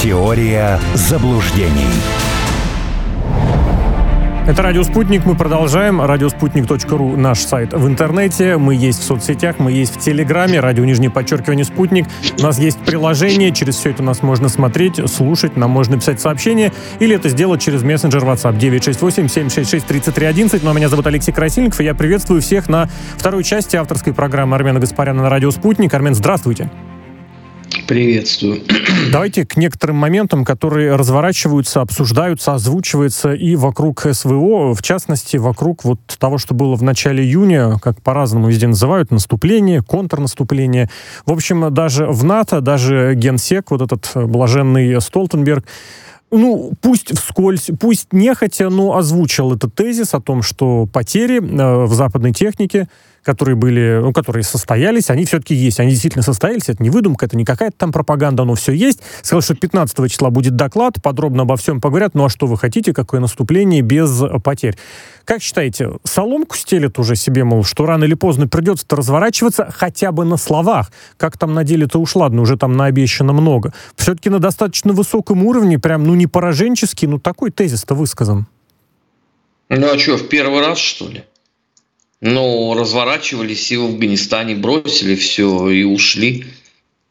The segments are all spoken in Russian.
Теория заблуждений. Это «Радио Спутник». Мы продолжаем. Радиоспутник.ру – наш сайт в интернете. Мы есть в соцсетях, мы есть в Телеграме. Радио нижнее подчеркивание «Спутник». У нас есть приложение. Через все это нас можно смотреть, слушать. Нам можно писать сообщения. Или это сделать через мессенджер WhatsApp 968-766-3311. Ну, а меня зовут Алексей Красильников, и я приветствую всех на второй части авторской программы Армена Гаспаряна на «Радио Спутник». Армен, здравствуйте. Приветствую. Давайте к некоторым моментам, которые разворачиваются, обсуждаются, озвучиваются и вокруг СВО, в частности, вокруг вот того, что было в начале июня, как по-разному везде называют, наступление, контрнаступление. В общем, даже в НАТО, даже генсек, вот этот блаженный Столтенберг, ну, пусть вскользь, пусть нехотя, но озвучил этот тезис о том, что потери э, в западной технике которые были, ну, которые состоялись, они все-таки есть. Они действительно состоялись, это не выдумка, это не какая-то там пропаганда, оно все есть. Сказал, что 15 числа будет доклад, подробно обо всем поговорят. Ну а что вы хотите, какое наступление без потерь? Как считаете, соломку стелят уже себе, мол, что рано или поздно придется-то разворачиваться хотя бы на словах? Как там на деле-то уж ладно, уже там наобещано много. Все-таки на достаточно высоком уровне, прям, ну не пораженческий, ну такой тезис-то высказан. Ну а что, в первый раз, что ли? Но разворачивались и в Афганистане, бросили все и ушли.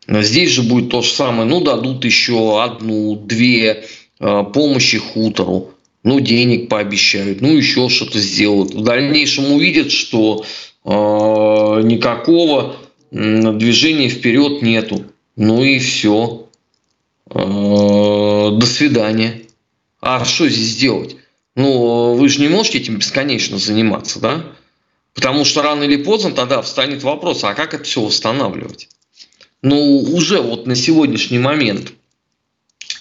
Здесь же будет то же самое. Ну, дадут еще одну, две э, помощи хутору. Ну, денег пообещают, ну, еще что-то сделают. В дальнейшем увидят, что э, никакого движения вперед нету. Ну и все. Э, до свидания. А что здесь делать? Ну, вы же не можете этим бесконечно заниматься, да? Потому что рано или поздно тогда встанет вопрос, а как это все восстанавливать? Ну, уже вот на сегодняшний момент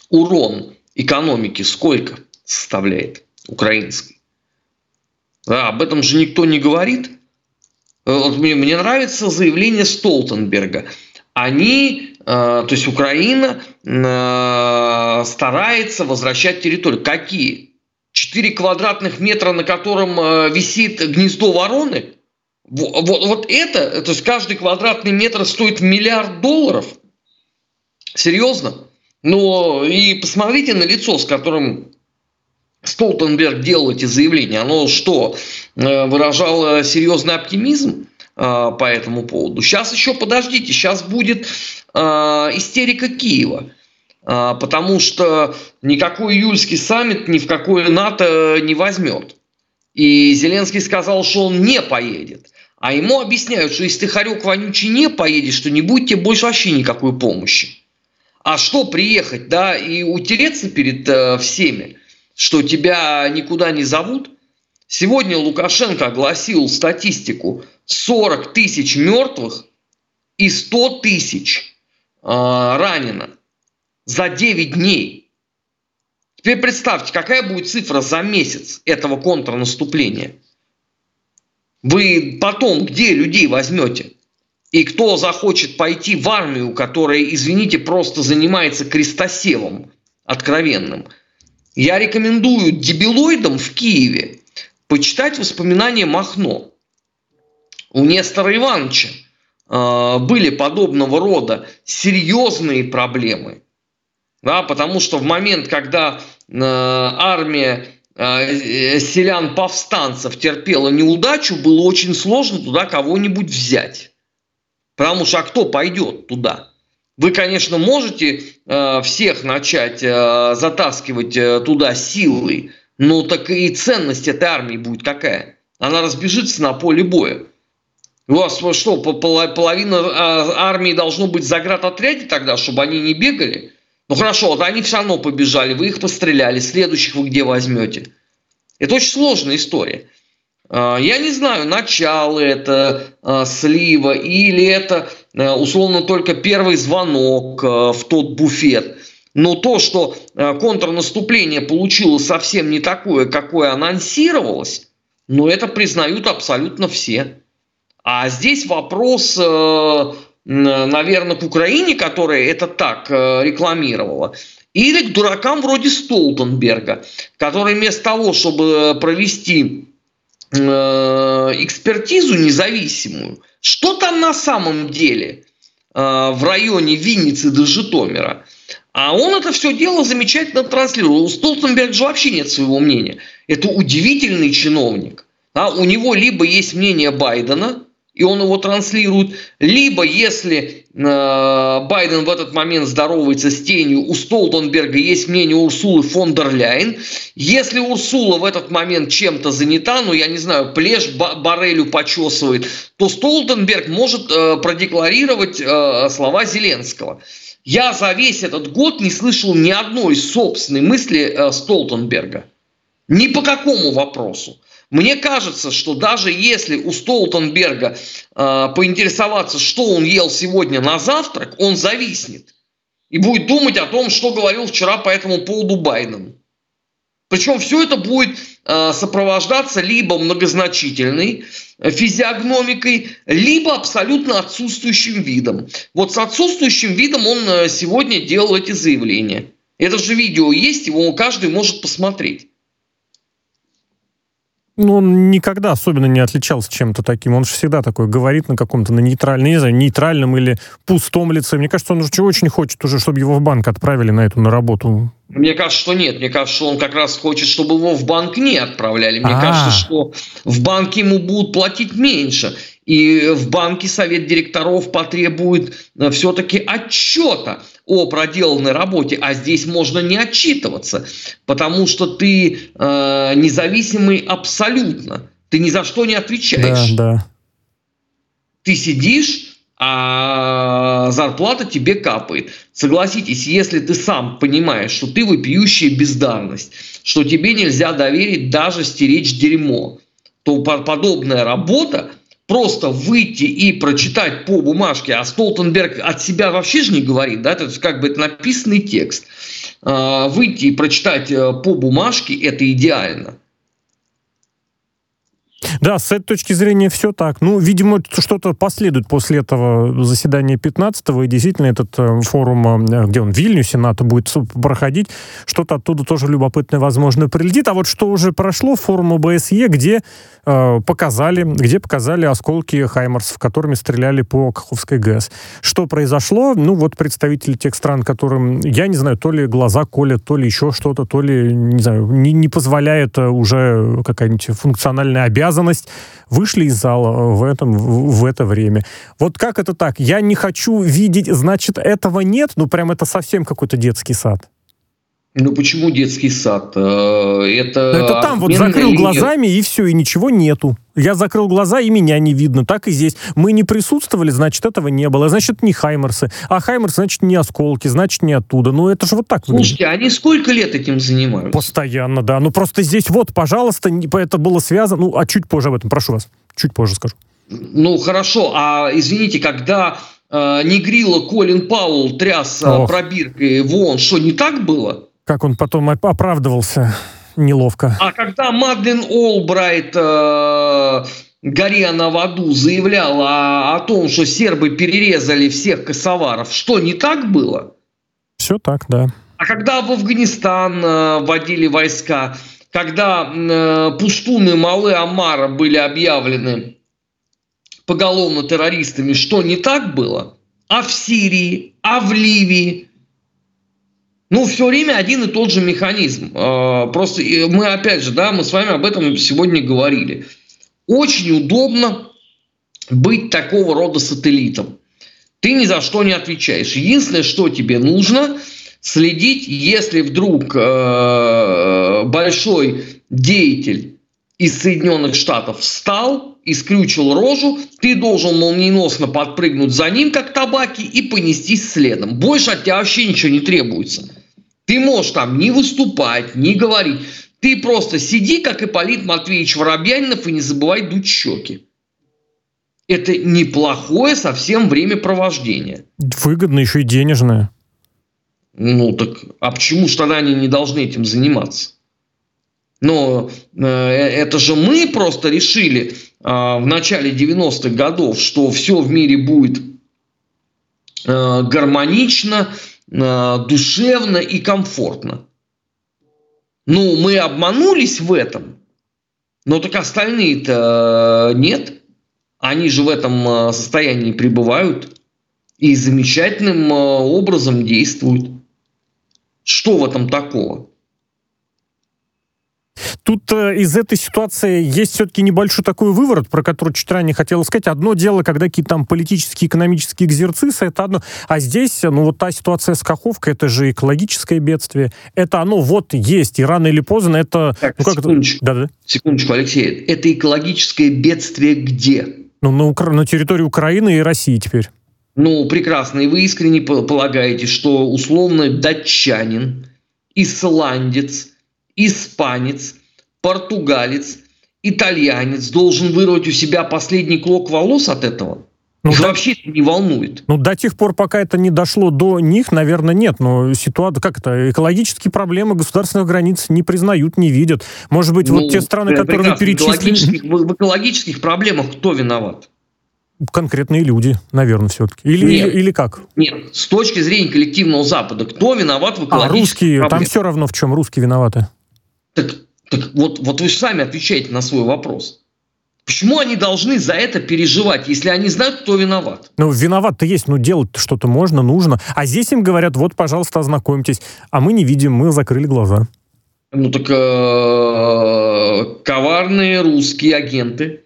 урон экономики сколько составляет украинской? Да, об этом же никто не говорит. Вот мне, мне нравится заявление Столтенберга. Они, э, то есть Украина э, старается возвращать территорию. Какие? 4 квадратных метра, на котором э, висит гнездо вороны, вот, вот это, то есть каждый квадратный метр стоит миллиард долларов. Серьезно? Но и посмотрите на лицо, с которым Столтенберг делал эти заявления. Оно что, э, выражало серьезный оптимизм э, по этому поводу? Сейчас еще подождите, сейчас будет истерика Киева. А, потому что никакой июльский саммит ни в какое НАТО не возьмет. И Зеленский сказал, что он не поедет. А ему объясняют, что если ты, хорек вонючий, не поедешь, то не будет тебе больше вообще никакой помощи. А что приехать, да, и утереться перед э, всеми, что тебя никуда не зовут? Сегодня Лукашенко огласил статистику 40 тысяч мертвых и 100 тысяч э, ранено за 9 дней. Теперь представьте, какая будет цифра за месяц этого контрнаступления. Вы потом где людей возьмете? И кто захочет пойти в армию, которая, извините, просто занимается крестосевом откровенным? Я рекомендую дебилоидам в Киеве почитать воспоминания Махно. У Нестора Ивановича э, были подобного рода серьезные проблемы – да, потому что в момент, когда э, армия э, селян-повстанцев терпела неудачу, было очень сложно туда кого-нибудь взять. Потому что а кто пойдет туда? Вы, конечно, можете э, всех начать э, затаскивать э, туда силой, но так и ценность этой армии будет какая? Она разбежится на поле боя. У вас что, половина а, армии должно быть за отряде тогда, чтобы они не бегали? Ну хорошо, вот они все равно побежали, вы их постреляли, следующих вы где возьмете? Это очень сложная история. А, я не знаю, начало это а, слива или это а, условно только первый звонок в тот буфет. Но то, что контрнаступление получило совсем не такое, какое анонсировалось, ну это признают абсолютно все. А здесь вопрос наверное, к Украине, которая это так э, рекламировала, или к дуракам вроде Столтенберга, который вместо того, чтобы провести э, экспертизу независимую, что там на самом деле э, в районе Винницы до Житомира, А он это все дело замечательно транслировал. У Столтенберга же вообще нет своего мнения. Это удивительный чиновник. А у него либо есть мнение Байдена, и он его транслирует, либо если э, Байден в этот момент здоровается с тенью, у Столтенберга есть мнение Урсулы фон дер Ляйен. Если Урсула в этот момент чем-то занята, ну я не знаю, плешь Барелю почесывает, то Столтенберг может э, продекларировать э, слова Зеленского. Я за весь этот год не слышал ни одной собственной мысли э, Столтенберга. Ни по какому вопросу. Мне кажется, что даже если у Столтенберга э, поинтересоваться, что он ел сегодня на завтрак, он зависнет и будет думать о том, что говорил вчера по этому поводу Байден. Причем все это будет э, сопровождаться либо многозначительной э, физиогномикой, либо абсолютно отсутствующим видом. Вот с отсутствующим видом он э, сегодня делал эти заявления. Это же видео есть, его каждый может посмотреть. Ну, он никогда особенно не отличался чем-то таким. Он же всегда такой говорит на каком-то на нейтральном, не знаю, нейтральном или пустом лице. Мне кажется, он уже очень хочет уже, чтобы его в банк отправили на эту на работу. Мне кажется, что нет. Мне кажется, что он как раз хочет, чтобы его в банк не отправляли. Мне А-а-а. кажется, что в банке ему будут платить меньше. И в банке совет директоров потребует э, все-таки отчета о проделанной работе, а здесь можно не отчитываться, потому что ты э, независимый абсолютно, ты ни за что не отвечаешь. Да, да. Ты сидишь, а зарплата тебе капает. Согласитесь, если ты сам понимаешь, что ты вопиющая бездарность, что тебе нельзя доверить даже стеречь дерьмо, то подобная работа просто выйти и прочитать по бумажке, а Столтенберг от себя вообще же не говорит, да, это как бы это написанный текст. А, выйти и прочитать э, по бумажке – это идеально. Да, с этой точки зрения все так. Ну, видимо, что-то последует после этого заседания 15-го, и действительно этот э, форум, э, где он в Вильнюсе, НАТО будет проходить, что-то оттуда тоже любопытное, возможно, прилетит. А вот что уже прошло, форум ОБСЕ, где э, показали, где показали осколки Хаймарсов, которыми стреляли по Каховской ГЭС. Что произошло? Ну, вот представители тех стран, которым, я не знаю, то ли глаза колят, то ли еще что-то, то ли, не знаю, не, не позволяет э, уже какая-нибудь функциональная обязанность обязанность, вышли из зала в, этом, в, в это время. Вот как это так? Я не хочу видеть, значит, этого нет? Ну, прям это совсем какой-то детский сад. Ну почему детский сад? Э, это, это там вот закрыл или... глазами и все, и ничего нету. Я закрыл глаза, и меня не видно. Так и здесь. Мы не присутствовали, значит, этого не было. Значит, не Хаймерсы. А Хаймерс, значит, не осколки, значит, не оттуда. Ну, это же вот так Слушайте, выглядит. они сколько лет этим занимаются? Постоянно, да. Ну, просто здесь вот, пожалуйста, это было связано... Ну, а чуть позже об этом, прошу вас. Чуть позже скажу. Ну, хорошо. А, извините, когда э, Негрила Колин Паул тряс э, пробиркой в ООН, что, не так было? Как он потом оправдывался неловко. А когда Мадлен Олбрайт, э, горя на воду, заявляла о, о том, что сербы перерезали всех косоваров, что не так было? Все так, да. А когда в Афганистан э, вводили войска, когда э, пустуны Малы Амара были объявлены поголовно террористами, что не так было? А в Сирии, а в Ливии, ну, все время один и тот же механизм. А, просто мы, опять же, да, мы с вами об этом сегодня говорили. Очень удобно быть такого рода сателлитом. Ты ни за что не отвечаешь. Единственное, что тебе нужно, следить, если вдруг э, большой деятель из Соединенных Штатов встал и скрючил рожу, ты должен молниеносно подпрыгнуть за ним, как табаки, и понестись следом. Больше от тебя вообще ничего не требуется. Ты можешь там не выступать, не говорить. Ты просто сиди, как Ипполит Матвеевич Воробьянинов, и не забывай дуть щеки. Это неплохое совсем времяпровождение. Выгодно еще и денежное. Ну так, а почему же тогда они не должны этим заниматься? Но э, это же мы просто решили э, в начале 90-х годов, что все в мире будет э, гармонично, Э, душевно и комфортно. Ну, мы обманулись в этом, но так остальные-то э, нет. Они же в этом э, состоянии пребывают и замечательным образом действуют. Что в этом такого? Тут э, из этой ситуации есть все-таки небольшой такой выворот, про который чуть ранее хотела сказать. Одно дело, когда какие-то там политические, экономические экзерцисы, это одно. А здесь, ну вот та ситуация с Каховкой, это же экологическое бедствие. Это оно вот есть, и рано или поздно это... Так, ну, как секундочку, это... Да, да. секундочку, Алексей. Это экологическое бедствие где? Ну, на, Укра... на территории Украины и России теперь. Ну, прекрасно. И вы искренне полагаете, что условно датчанин, исландец, испанец, португалец, итальянец должен вырвать у себя последний клок волос от этого? Ну, Их да, вообще это не волнует. Ну, до тех пор, пока это не дошло до них, наверное, нет. Но ситуация, как это, экологические проблемы государственных границ не признают, не видят. Может быть, ну, вот те страны, которые вы перечислили... В экологических проблемах кто виноват? Конкретные люди, наверное, все-таки. Или, нет, или, или как? Нет, с точки зрения коллективного Запада, кто виноват в а, экологических а, русские, проблемах? там все равно в чем русские виноваты. Так, так вот, вот вы же сами отвечаете на свой вопрос. Почему они должны за это переживать, если они знают, кто виноват? Ну, виноват-то есть, но делать что-то можно, нужно. А здесь им говорят, вот, пожалуйста, ознакомьтесь. А мы не видим, мы закрыли глаза. Ну, так э, коварные русские агенты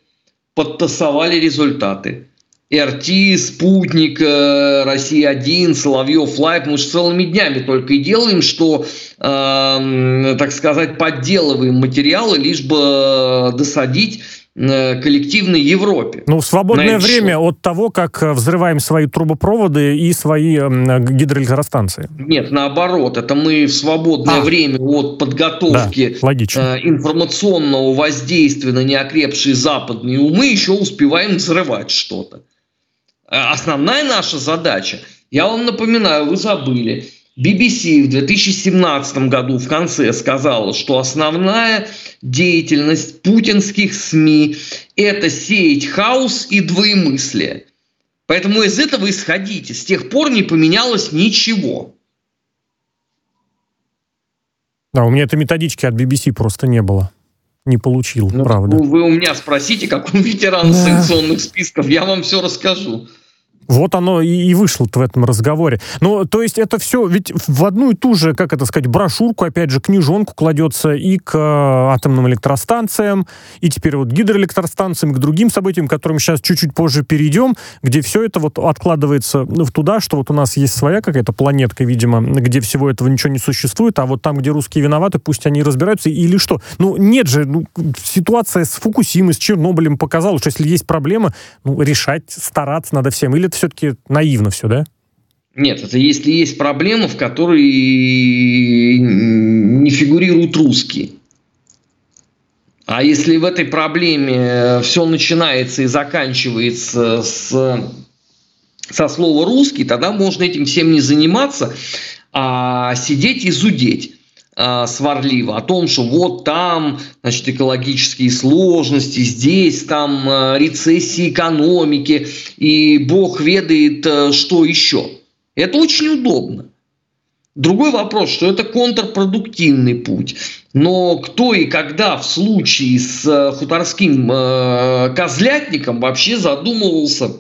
подтасовали результаты. РТ, Спутник, э, Россия-1, Соловьев Лайв. Мы же целыми днями только и делаем, что, э, так сказать, подделываем материалы, лишь бы досадить э, коллективной Европе. Ну, в свободное время счет. от того, как взрываем свои трубопроводы и свои гидроэлектростанции. Нет, наоборот, это мы в свободное а. время от подготовки да, информационного воздействия на неокрепшие западные умы еще успеваем взрывать что-то. Э, основная наша задача, я вам напоминаю, вы забыли, BBC в 2017 году в конце сказала, что основная деятельность путинских СМИ – это сеять хаос и двоемыслие. Поэтому из этого исходите. С тех пор не поменялось ничего. Да, у меня этой методички от BBC просто не было. Не получил, ну, правда. Вы у меня спросите, как у ветерана да. санкционных списков, я вам все расскажу. Вот оно и, вышло в этом разговоре. Ну, то есть это все ведь в одну и ту же, как это сказать, брошюрку, опять же, книжонку кладется и к э, атомным электростанциям, и теперь вот гидроэлектростанциям, к другим событиям, к которым сейчас чуть-чуть позже перейдем, где все это вот откладывается ну, в туда, что вот у нас есть своя какая-то планетка, видимо, где всего этого ничего не существует, а вот там, где русские виноваты, пусть они разбираются, или что. Ну, нет же, ну, ситуация с Фукусимой, с Чернобылем показала, что если есть проблема, ну, решать, стараться надо всем. Или это все-таки наивно все, да? Нет, это если есть проблема, в которой не фигурируют русские. А если в этой проблеме все начинается и заканчивается с, со слова русский, тогда можно этим всем не заниматься, а сидеть и зудеть. А, сварливо о том, что вот там значит, экологические сложности, здесь там а, рецессии экономики, и бог ведает, а, что еще. Это очень удобно. Другой вопрос, что это контрпродуктивный путь. Но кто и когда в случае с хуторским э, козлятником вообще задумывался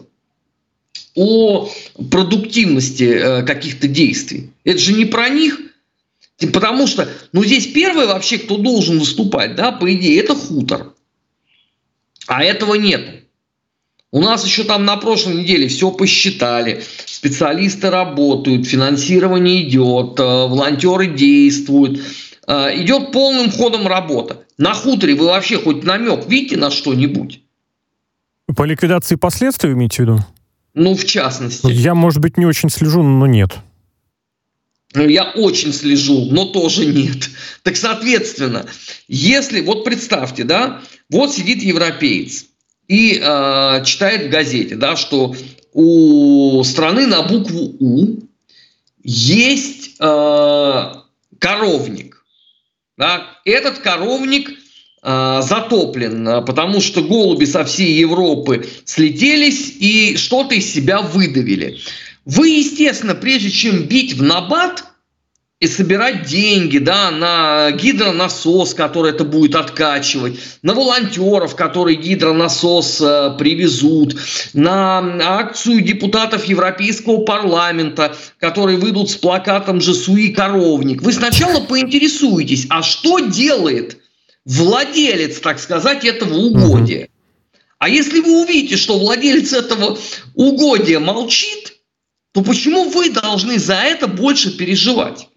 о продуктивности э, каких-то действий? Это же не про них – Потому что, ну здесь первый вообще, кто должен выступать, да, по идее, это хутор. А этого нет. У нас еще там на прошлой неделе все посчитали, специалисты работают, финансирование идет, э, волонтеры действуют, э, идет полным ходом работа. На хуторе вы вообще хоть намек видите на что-нибудь? По ликвидации последствий имеете в виду? Ну, в частности. Я, может быть, не очень слежу, но нет. Ну, я очень слежу, но тоже нет. Так, соответственно, если, вот представьте, да, вот сидит европеец и э, читает в газете, да, что у страны на букву У есть э, коровник. Да? Этот коровник э, затоплен, потому что голуби со всей Европы слетелись и что-то из себя выдавили. Вы, естественно, прежде чем бить в набат, и собирать деньги да, на гидронасос, который это будет откачивать, на волонтеров, которые гидронасос э, привезут, на акцию депутатов Европейского парламента, которые выйдут с плакатом «Жесуи коровник». Вы сначала поинтересуетесь, а что делает владелец, так сказать, этого угодия? А если вы увидите, что владелец этого угодия молчит, то почему вы должны за это больше переживать?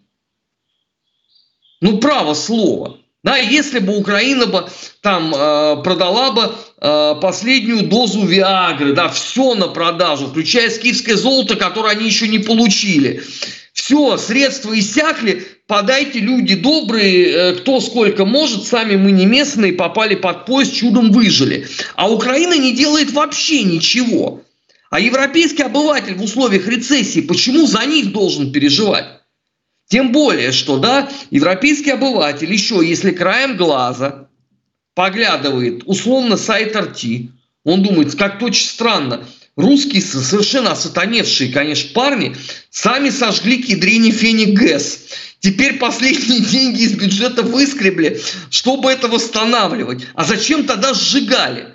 Ну, право слово. Да, если бы Украина бы там э, продала бы э, последнюю дозу Виагры, да, все на продажу, включая скифское золото, которое они еще не получили. Все, средства иссякли, подайте, люди добрые, э, кто сколько может, сами мы не местные, попали под поезд, чудом выжили. А Украина не делает вообще ничего. А европейский обыватель в условиях рецессии, почему за них должен переживать? Тем более, что да, европейский обыватель еще, если краем глаза поглядывает условно сайт RT, он думает, как-то очень странно, русские совершенно осатаневшие, конечно, парни сами сожгли кедрини феник ГЭС. Теперь последние деньги из бюджета выскребли, чтобы это восстанавливать. А зачем тогда сжигали?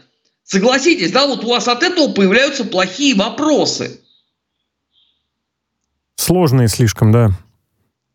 Согласитесь, да, вот у вас от этого появляются плохие вопросы. Сложные слишком, да.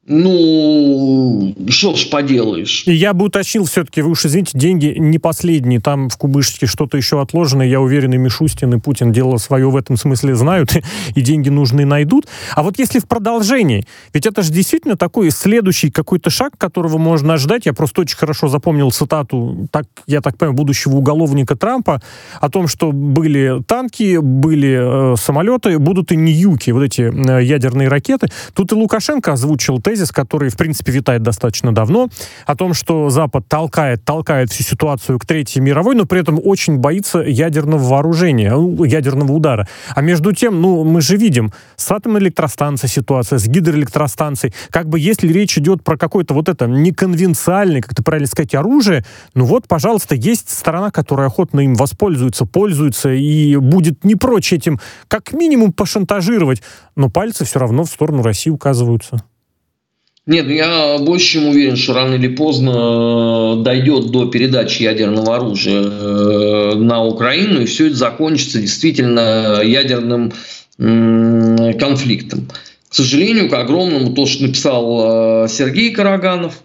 Ну, что ж поделаешь. Я бы уточнил все-таки, вы уж извините, деньги не последние. Там в Кубышке что-то еще отложено. Я уверен, и Мишустин, и Путин дело свое в этом смысле знают, и деньги нужные найдут. А вот если в продолжении, ведь это же действительно такой следующий какой-то шаг, которого можно ждать. Я просто очень хорошо запомнил цитату, так, я так понимаю, будущего уголовника Трампа о том, что были танки, были э, самолеты, будут и ньюки, вот эти э, ядерные ракеты. Тут и Лукашенко озвучил тезис, который, в принципе, витает достаточно давно, о том, что Запад толкает, толкает всю ситуацию к Третьей мировой, но при этом очень боится ядерного вооружения, ну, ядерного удара. А между тем, ну, мы же видим, с атомной электростанцией ситуация, с гидроэлектростанцией, как бы если речь идет про какое-то вот это неконвенциальное, как ты правильно сказать, оружие, ну вот, пожалуйста, есть сторона, которая охотно им воспользуется, пользуется и будет не прочь этим как минимум пошантажировать, но пальцы все равно в сторону России указываются. Нет, я больше чем уверен, что рано или поздно э, дойдет до передачи ядерного оружия э, на Украину, и все это закончится действительно ядерным конфликтом. К сожалению, к огромному, то, что написал э, Сергей Караганов,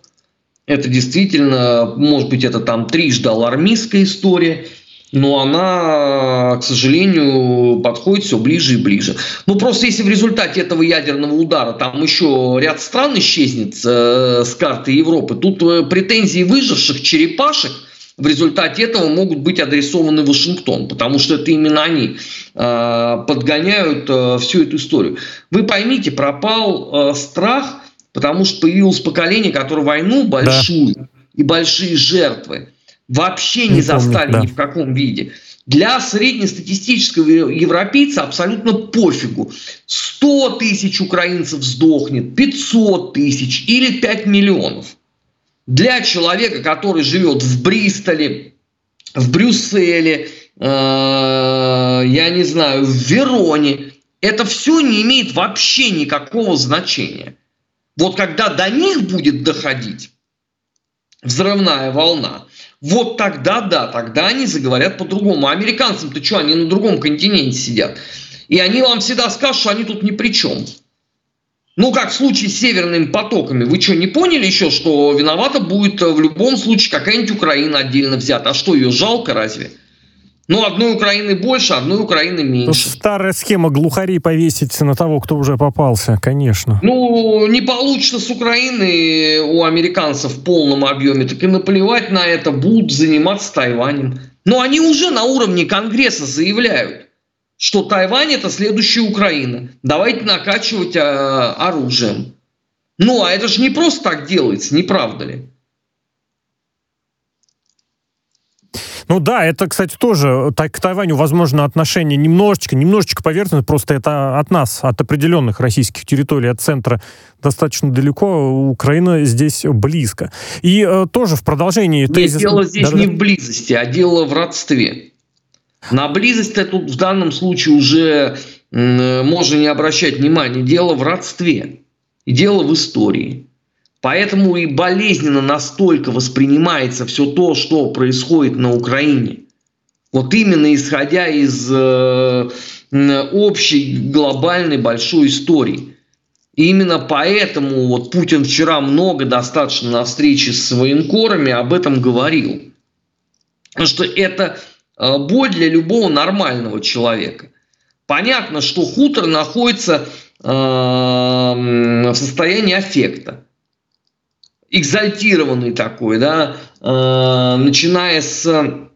это действительно, может быть, это там трижды алармистская история – но она, к сожалению, подходит все ближе и ближе. Ну, просто если в результате этого ядерного удара там еще ряд стран исчезнет э, с карты Европы, тут э, претензии выживших черепашек в результате этого могут быть адресованы Вашингтон, потому что это именно они э, подгоняют э, всю эту историю. Вы поймите, пропал э, страх, потому что появилось поколение, которое войну большую да. и большие жертвы вообще не, не застали помню, да. ни в каком виде. Для среднестатистического европейца абсолютно пофигу. 100 тысяч украинцев сдохнет, 500 тысяч или 5 миллионов. Для человека, который живет в Бристоле, в Брюсселе, э, я не знаю, в Вероне, это все не имеет вообще никакого значения. Вот когда до них будет доходить взрывная волна, вот тогда да, тогда они заговорят по-другому. А американцам-то что, они на другом континенте сидят. И они вам всегда скажут, что они тут ни при чем. Ну, как в случае с северными потоками. Вы что, не поняли еще, что виновата будет в любом случае какая-нибудь Украина отдельно взята? А что, ее жалко разве? Ну, одной Украины больше, одной Украины меньше. Старая схема глухарей повесить на того, кто уже попался, конечно. Ну, не получится с Украины у американцев в полном объеме, так и наплевать на это, будут заниматься Тайванем. Но они уже на уровне Конгресса заявляют, что Тайвань это следующая Украина. Давайте накачивать а, оружием. Ну, а это же не просто так делается, не правда ли? Ну да, это, кстати, тоже так, к Тайваню, возможно, отношение немножечко, немножечко поверхностно, просто это от нас, от определенных российских территорий, от центра достаточно далеко, Украина здесь близко. И э, тоже в продолжении... Нет, тезис... дело здесь да, не да. в близости, а дело в родстве. На близость тут в данном случае уже э, можно не обращать внимания. Дело в родстве. И дело в истории. Поэтому и болезненно настолько воспринимается все то, что происходит на Украине. Вот именно исходя из э, общей глобальной большой истории. И именно поэтому вот Путин вчера много достаточно на встрече с военкорами об этом говорил. Потому что это э, боль для любого нормального человека. Понятно, что хутор находится э, в состоянии аффекта экзальтированный такой, да, э, начиная с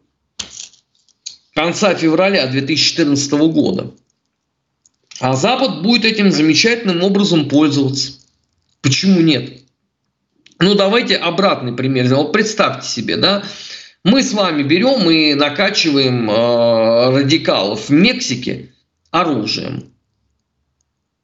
конца февраля 2014 года. А Запад будет этим замечательным образом пользоваться. Почему нет? Ну, давайте обратный пример. Вот представьте себе, да, мы с вами берем и накачиваем э, радикалов в Мексике оружием.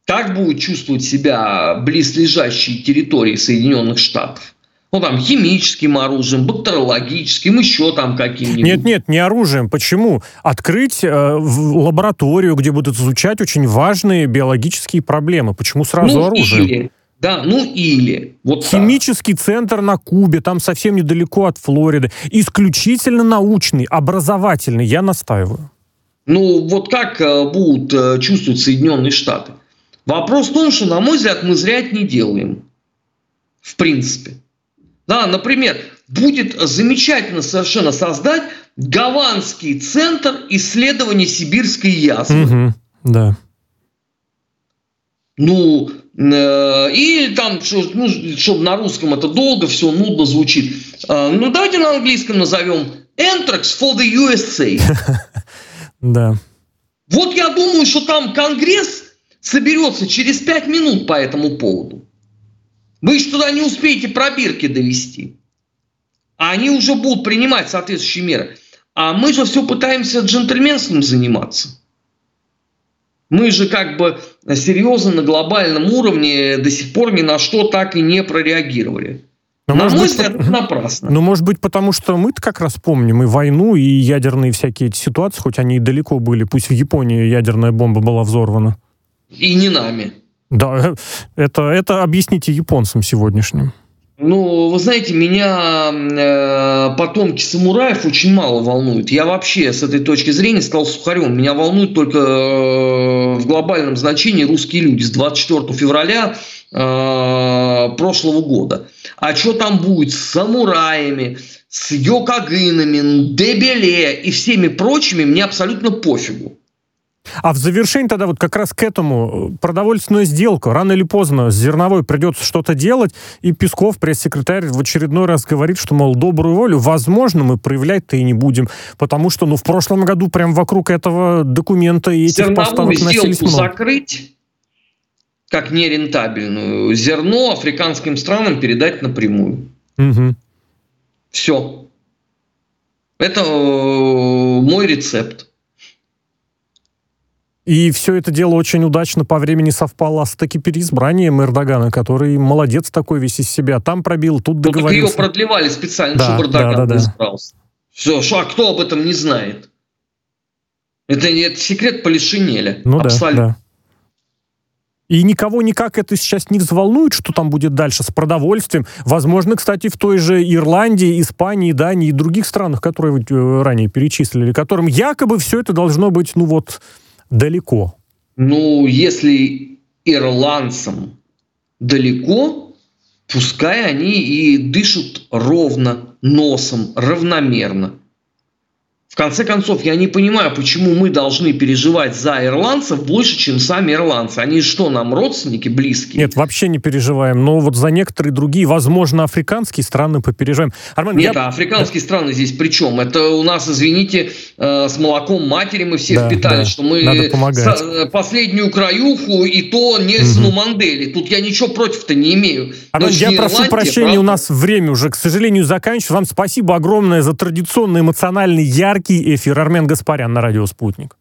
Как будет чувствовать себя близлежащие территории Соединенных Штатов? Ну, там, химическим оружием, бактериологическим, еще там каким-нибудь. Нет, нет, не оружием. Почему? Открыть э, лабораторию, где будут изучать очень важные биологические проблемы. Почему сразу ну, оружием? Или, да, ну или. Вот Химический так. центр на Кубе, там совсем недалеко от Флориды. Исключительно научный, образовательный, я настаиваю. Ну, вот как э, будут э, чувствовать Соединенные Штаты? Вопрос в том, что, на мой взгляд, мы зря это не делаем. В принципе. Да, например, будет замечательно совершенно создать Гаванский центр исследования сибирской язвы. Угу, да. Ну, э, и там, ну, чтобы на русском это долго, все нудно звучит. Э, ну, давайте на английском назовем Anthrax for the USA. Да. Вот я думаю, что там Конгресс соберется через пять минут по этому поводу. Вы еще туда не успеете пробирки довести. А они уже будут принимать соответствующие меры. А мы же все пытаемся джентльменством заниматься. Мы же как бы серьезно на глобальном уровне до сих пор ни на что так и не прореагировали. Но, на мой быть, взгляд, это напрасно. Ну, может быть, потому что мы-то как раз помним и войну, и ядерные всякие эти ситуации, хоть они и далеко были. Пусть в Японии ядерная бомба была взорвана. И не нами. Да, это, это объясните японцам сегодняшним. Ну, вы знаете, меня э, потомки самураев очень мало волнуют. Я вообще с этой точки зрения стал сухарем. Меня волнуют только э, в глобальном значении русские люди с 24 февраля э, прошлого года. А что там будет с самураями, с йокагынами, дебеле и всеми прочими, мне абсолютно пофигу. А в завершении тогда вот как раз к этому продовольственная сделка. Рано или поздно с зерновой придется что-то делать, и Песков, пресс-секретарь, в очередной раз говорит, что, мол, добрую волю, возможно, мы проявлять-то и не будем, потому что, ну, в прошлом году прям вокруг этого документа и этих Зерновую поставок носились много. закрыть, как нерентабельную, зерно африканским странам передать напрямую. Угу. Все. Это э, мой рецепт. И все это дело очень удачно по времени совпало с таки переизбранием Эрдогана, который молодец такой весь из себя. Там пробил, тут договорился. Ну, так ее продлевали специально, да, чтобы Эрдоган да, да, да. избрался. Все, что, а кто об этом не знает? Это, это секрет Полишинеля. Ну Абсолютно. да, да. И никого никак это сейчас не взволнует, что там будет дальше с продовольствием. Возможно, кстати, в той же Ирландии, Испании, Дании и других странах, которые вы э, ранее перечислили, которым якобы все это должно быть, ну вот, далеко? Ну, если ирландцам далеко, пускай они и дышат ровно, носом, равномерно конце концов, я не понимаю, почему мы должны переживать за ирландцев больше, чем сами ирландцы. Они что, нам родственники близкие? Нет, вообще не переживаем. Но вот за некоторые другие, возможно, африканские страны попереживаем. Армен, Нет, я... а африканские страны здесь при чем? Это у нас, извините, э, с молоком матери мы все да, впитали, да. что мы э, последнюю краюху и то Нельсону угу. Мандели. Тут я ничего против-то не имею. Армен, я прошу прощения, правда? у нас время уже, к сожалению, заканчивается. Вам спасибо огромное за традиционный эмоциональный яркий яркий эфир. Армен Гаспарян на радио «Спутник».